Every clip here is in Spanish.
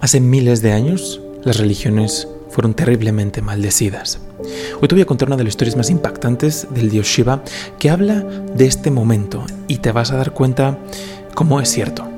Hace miles de años, las religiones fueron terriblemente maldecidas. Hoy te voy a contar una de las historias más impactantes del dios Shiva que habla de este momento y te vas a dar cuenta cómo es cierto,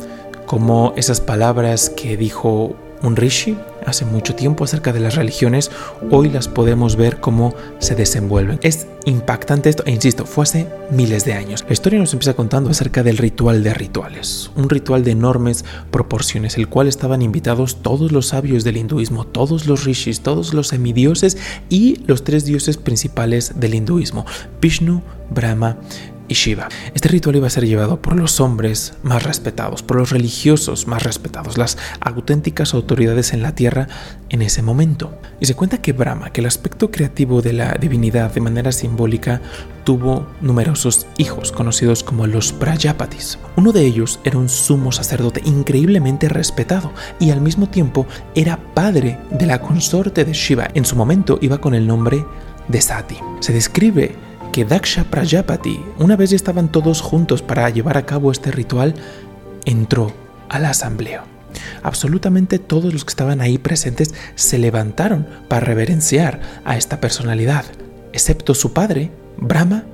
cómo esas palabras que dijo un rishi hace mucho tiempo acerca de las religiones, hoy las podemos ver cómo se desenvuelven. Es impactante esto, e insisto, fue hace miles de años. La historia nos empieza contando acerca del ritual de rituales, un ritual de enormes proporciones, el cual estaban invitados todos los sabios del hinduismo, todos los rishis, todos los semidioses y los tres dioses principales del hinduismo, Vishnu, Brahma Shiva. Este ritual iba a ser llevado por los hombres más respetados, por los religiosos más respetados, las auténticas autoridades en la tierra en ese momento. Y se cuenta que Brahma, que el aspecto creativo de la divinidad de manera simbólica, tuvo numerosos hijos conocidos como los Prajapatis. Uno de ellos era un sumo sacerdote increíblemente respetado y al mismo tiempo era padre de la consorte de Shiva. En su momento iba con el nombre de Sati. Se describe que Daksha Prajapati, una vez estaban todos juntos para llevar a cabo este ritual, entró a la asamblea. Absolutamente todos los que estaban ahí presentes se levantaron para reverenciar a esta personalidad, excepto su padre, Brahma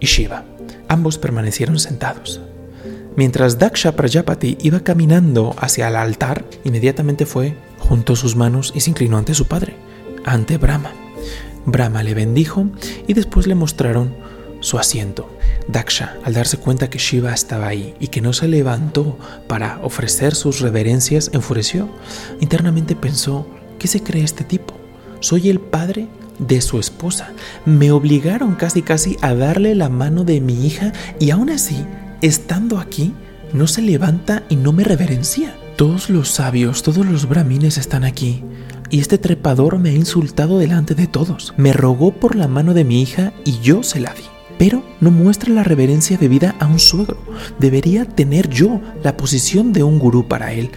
y Shiva. Ambos permanecieron sentados. Mientras Daksha Prajapati iba caminando hacia el altar, inmediatamente fue, juntó sus manos y se inclinó ante su padre, ante Brahma. Brahma le bendijo y después le mostraron su asiento. Daksha, al darse cuenta que Shiva estaba ahí y que no se levantó para ofrecer sus reverencias, enfureció. Internamente pensó, ¿qué se cree este tipo? Soy el padre de su esposa. Me obligaron casi casi a darle la mano de mi hija y aún así, estando aquí, no se levanta y no me reverencia. Todos los sabios, todos los brahmines están aquí y este trepador me ha insultado delante de todos. Me rogó por la mano de mi hija y yo se la di. Pero no muestra la reverencia debida a un suegro. Debería tener yo la posición de un gurú para él.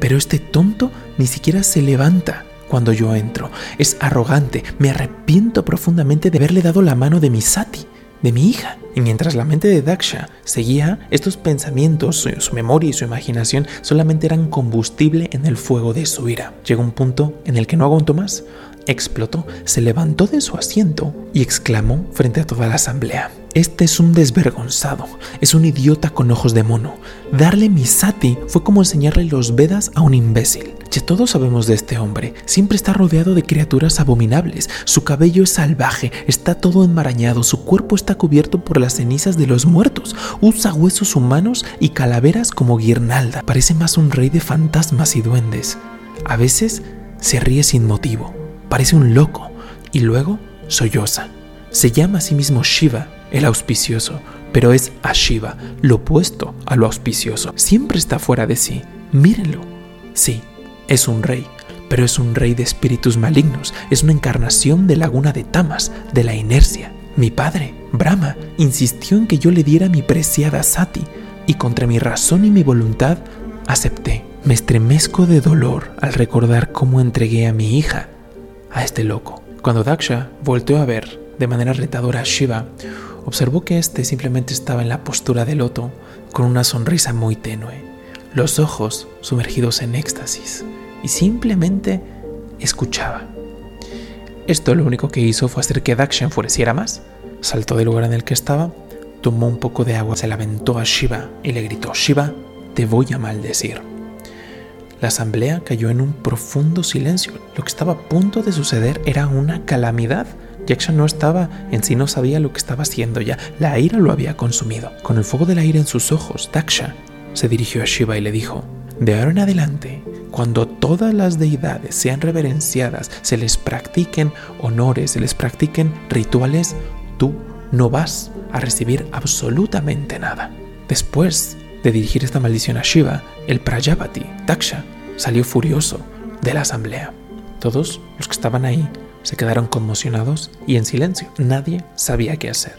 Pero este tonto ni siquiera se levanta cuando yo entro. Es arrogante. Me arrepiento profundamente de haberle dado la mano de mi sati de mi hija. Y mientras la mente de Daksha seguía, estos pensamientos, su, memoria y su imaginación solamente eran combustible en el fuego de su ira. Llegó un punto en el que no aguantó más. Explotó, se levantó de su asiento y exclamó frente a toda la asamblea. Este es un desvergonzado, es un idiota con ojos de mono. Darle mi sati fue como enseñarle los Vedas a un imbécil. Ya todos sabemos de este hombre, siempre está rodeado de criaturas abominables, su cabello es salvaje, está todo enmarañado, su cuerpo está cubierto por las cenizas de los muertos, usa huesos humanos y calaveras como guirnalda, parece más un rey de fantasmas y duendes. A veces se ríe sin motivo, parece un loco y luego solloza. Se llama a sí mismo Shiva el auspicioso, pero es a Shiva, lo opuesto a lo auspicioso. Siempre está fuera de sí. Mírenlo. Sí, es un rey, pero es un rey de espíritus malignos, es una encarnación de laguna de Tamas, de la inercia. Mi padre, Brahma, insistió en que yo le diera mi preciada sati, y contra mi razón y mi voluntad acepté. Me estremezco de dolor al recordar cómo entregué a mi hija a este loco. Cuando Daksha volteó a ver de manera retadora a Shiva, observó que éste simplemente estaba en la postura de loto con una sonrisa muy tenue, los ojos sumergidos en éxtasis, y simplemente escuchaba. Esto lo único que hizo fue hacer que Daksha enfureciera más. Saltó del lugar en el que estaba, tomó un poco de agua, se la aventó a Shiva y le gritó, Shiva, te voy a maldecir. La asamblea cayó en un profundo silencio. Lo que estaba a punto de suceder era una calamidad Jackson no estaba en sí, no sabía lo que estaba haciendo ya. La ira lo había consumido. Con el fuego de la ira en sus ojos, Daksha se dirigió a Shiva y le dijo, de ahora en adelante, cuando todas las deidades sean reverenciadas, se les practiquen honores, se les practiquen rituales, tú no vas a recibir absolutamente nada. Después de dirigir esta maldición a Shiva, el Prajapati, Daksha, salió furioso de la asamblea. Todos los que estaban ahí se quedaron conmocionados y en silencio. Nadie sabía qué hacer,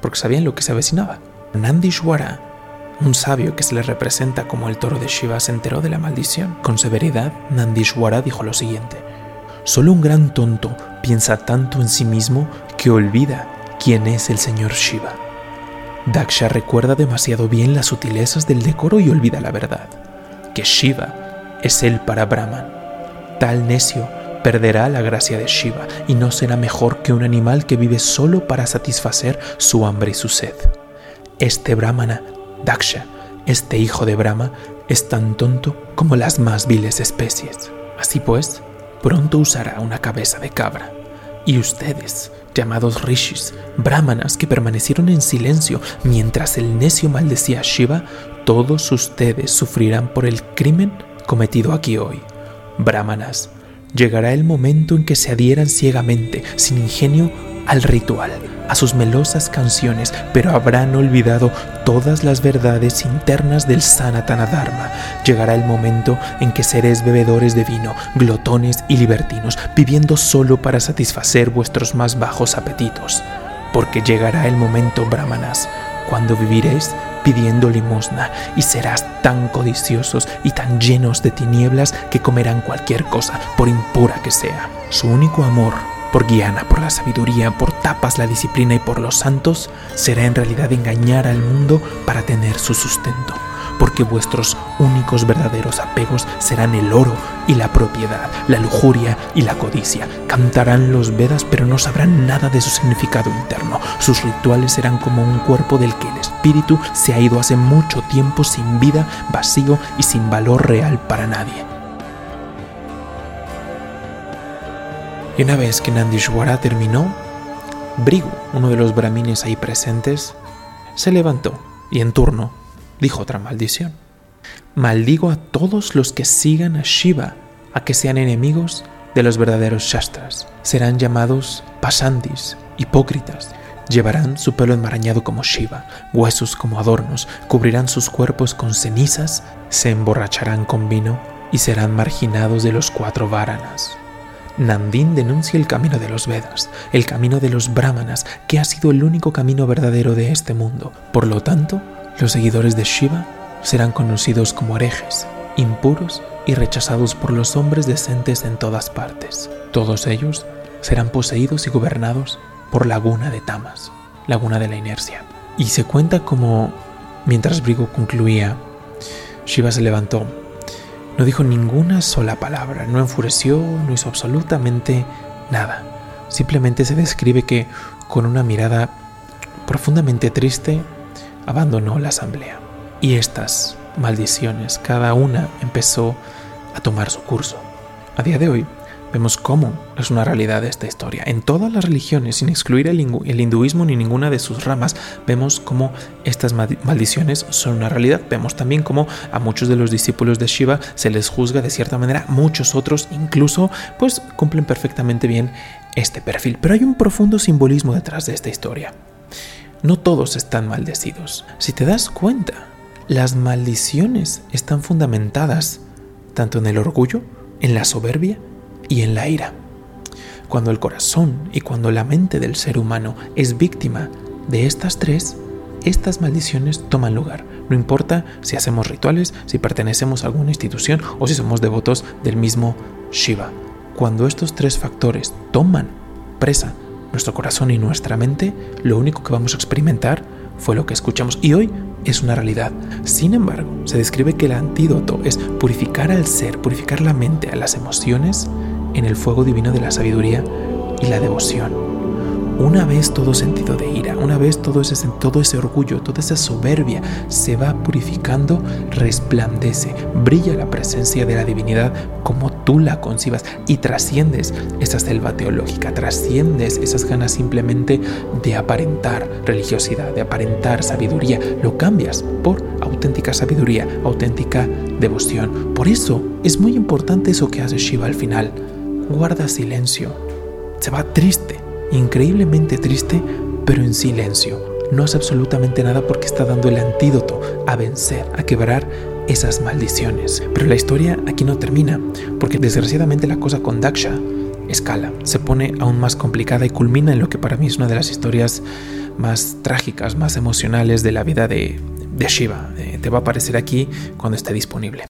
porque sabían lo que se avecinaba. Nandishwara, un sabio que se le representa como el toro de Shiva, se enteró de la maldición. Con severidad, Nandishwara dijo lo siguiente: Solo un gran tonto piensa tanto en sí mismo que olvida quién es el señor Shiva. Daksha recuerda demasiado bien las sutilezas del decoro y olvida la verdad, que Shiva es él para Brahman. Tal necio perderá la gracia de Shiva y no será mejor que un animal que vive solo para satisfacer su hambre y su sed. Este Brahmana, Daksha, este hijo de Brahma, es tan tonto como las más viles especies. Así pues, pronto usará una cabeza de cabra. Y ustedes, llamados rishis, brahmanas que permanecieron en silencio mientras el necio maldecía a Shiva, todos ustedes sufrirán por el crimen cometido aquí hoy. Brahmanas, llegará el momento en que se adhieran ciegamente, sin ingenio, al ritual, a sus melosas canciones, pero habrán olvidado todas las verdades internas del Sanatana Dharma. Llegará el momento en que seréis bebedores de vino, glotones y libertinos, viviendo solo para satisfacer vuestros más bajos apetitos. Porque llegará el momento, brahmanas, cuando viviréis pidiendo limosna y serás tan codiciosos y tan llenos de tinieblas que comerán cualquier cosa, por impura que sea. Su único amor por guiana, por la sabiduría, por tapas, la disciplina y por los santos, será en realidad engañar al mundo para tener su sustento, porque vuestros únicos verdaderos apegos serán el oro y la propiedad, la lujuria y la codicia. Cantarán los Vedas, pero no sabrán nada de su significado interno. Sus rituales serán como un cuerpo del que el espíritu se ha ido hace mucho tiempo sin vida, vacío y sin valor real para nadie. Y una vez que Nandishwara terminó, Brigu, uno de los brahmines ahí presentes, se levantó y en turno dijo otra maldición. Maldigo a todos los que sigan a Shiva, a que sean enemigos de los verdaderos Shastras. Serán llamados pasandis, hipócritas. Llevarán su pelo enmarañado como Shiva, huesos como adornos, cubrirán sus cuerpos con cenizas, se emborracharán con vino y serán marginados de los cuatro Varanas. Nandín denuncia el camino de los Vedas, el camino de los Brahmanas, que ha sido el único camino verdadero de este mundo. Por lo tanto, los seguidores de Shiva serán conocidos como herejes, impuros y rechazados por los hombres decentes en todas partes. Todos ellos serán poseídos y gobernados por Laguna de Tamas, Laguna de la Inercia. Y se cuenta como, mientras Brigo concluía, Shiva se levantó no dijo ninguna sola palabra, no enfureció, no hizo absolutamente nada. Simplemente se describe que con una mirada profundamente triste abandonó la asamblea. Y estas maldiciones, cada una empezó a tomar su curso. A día de hoy, vemos cómo es una realidad esta historia. En todas las religiones, sin excluir el, hinduismo ni ninguna de sus ramas, vemos cómo estas maldiciones son una realidad. Vemos también cómo a muchos de los discípulos de Shiva se les juzga de cierta manera, muchos otros incluso pues cumplen perfectamente bien este perfil. Pero hay un profundo simbolismo detrás de esta historia. No todos están maldecidos. Si te das cuenta, las maldiciones están fundamentadas tanto en el orgullo, en la soberbia y en la ira. Cuando el corazón y cuando la mente del ser humano es víctima de estas tres, estas maldiciones toman lugar. No importa si hacemos rituales, si pertenecemos a alguna institución o si somos devotos del mismo Shiva. Cuando estos tres factores toman presa nuestro corazón y nuestra mente, lo único que vamos a experimentar fue lo que escuchamos y hoy es una realidad. Sin embargo, se describe que el antídoto es purificar al ser, purificar la mente, a las emociones en el fuego divino de la sabiduría y la devoción. Una vez todo sentido de ira, una vez todo ese, orgullo, toda esa soberbia se va purificando, resplandece, brilla la presencia de la divinidad como tú la concibas y trasciendes esa selva teológica, trasciendes esas ganas simplemente de aparentar religiosidad, de aparentar sabiduría, lo cambias por auténtica sabiduría, auténtica devoción. Por eso es muy importante eso que hace Shiva al final guarda silencio. Se va triste, increíblemente triste, pero en silencio. No hace absolutamente nada porque está dando el antídoto a vencer, a quebrar esas maldiciones. Pero la historia aquí no termina, porque desgraciadamente la cosa con Daksha escala, se pone aún más complicada y culmina en lo que para mí es una de las historias más trágicas, más emocionales de la vida de, Shiva. Eh, te va a aparecer aquí cuando esté disponible.